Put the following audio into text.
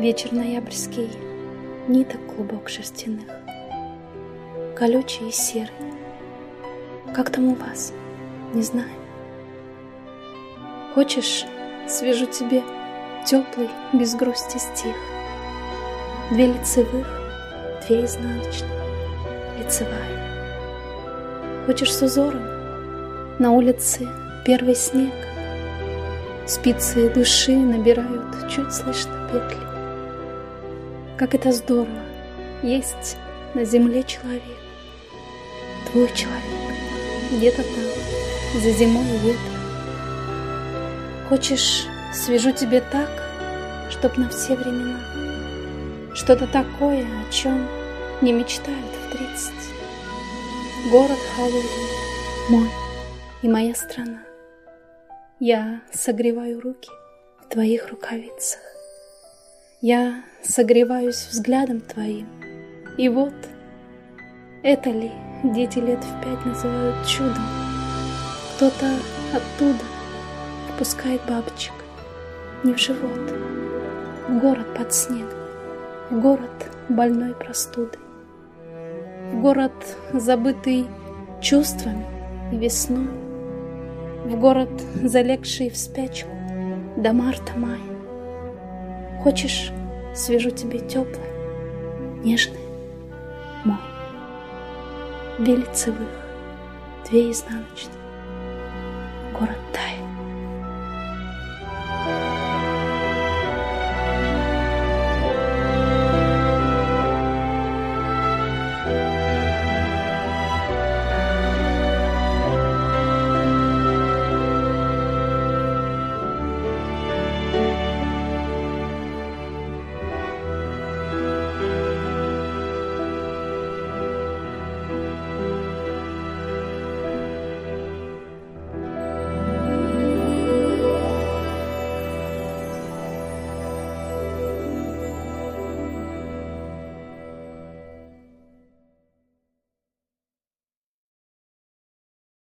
Вечер ноябрьский, ниток клубок шерстяных, Колючий и серый. Как там у вас? Не знаю. Хочешь, свяжу тебе теплый, без грусти стих. Две лицевых, две изнаночных, лицевая. Хочешь с узором? На улице первый снег. Спицы души набирают чуть слышно петли. Как это здорово, есть на земле человек. Твой человек, где-то там, за зимой и ветром. Хочешь, свяжу тебе так, чтоб на все времена. Что-то такое, о чем не мечтают в тридцать. Город холодный, мой и моя страна. Я согреваю руки в твоих рукавицах. Я согреваюсь взглядом твоим. И вот, это ли дети лет в пять называют чудом? Кто-то оттуда впускает бабочек не в живот, в город под снегом, в город больной простудой, в город забытый чувствами и весной, в город залегший в спячку до марта-мая. Хочешь, свяжу тебе теплое, нежное, мой. Две лицевых, две изнаночных, город тает.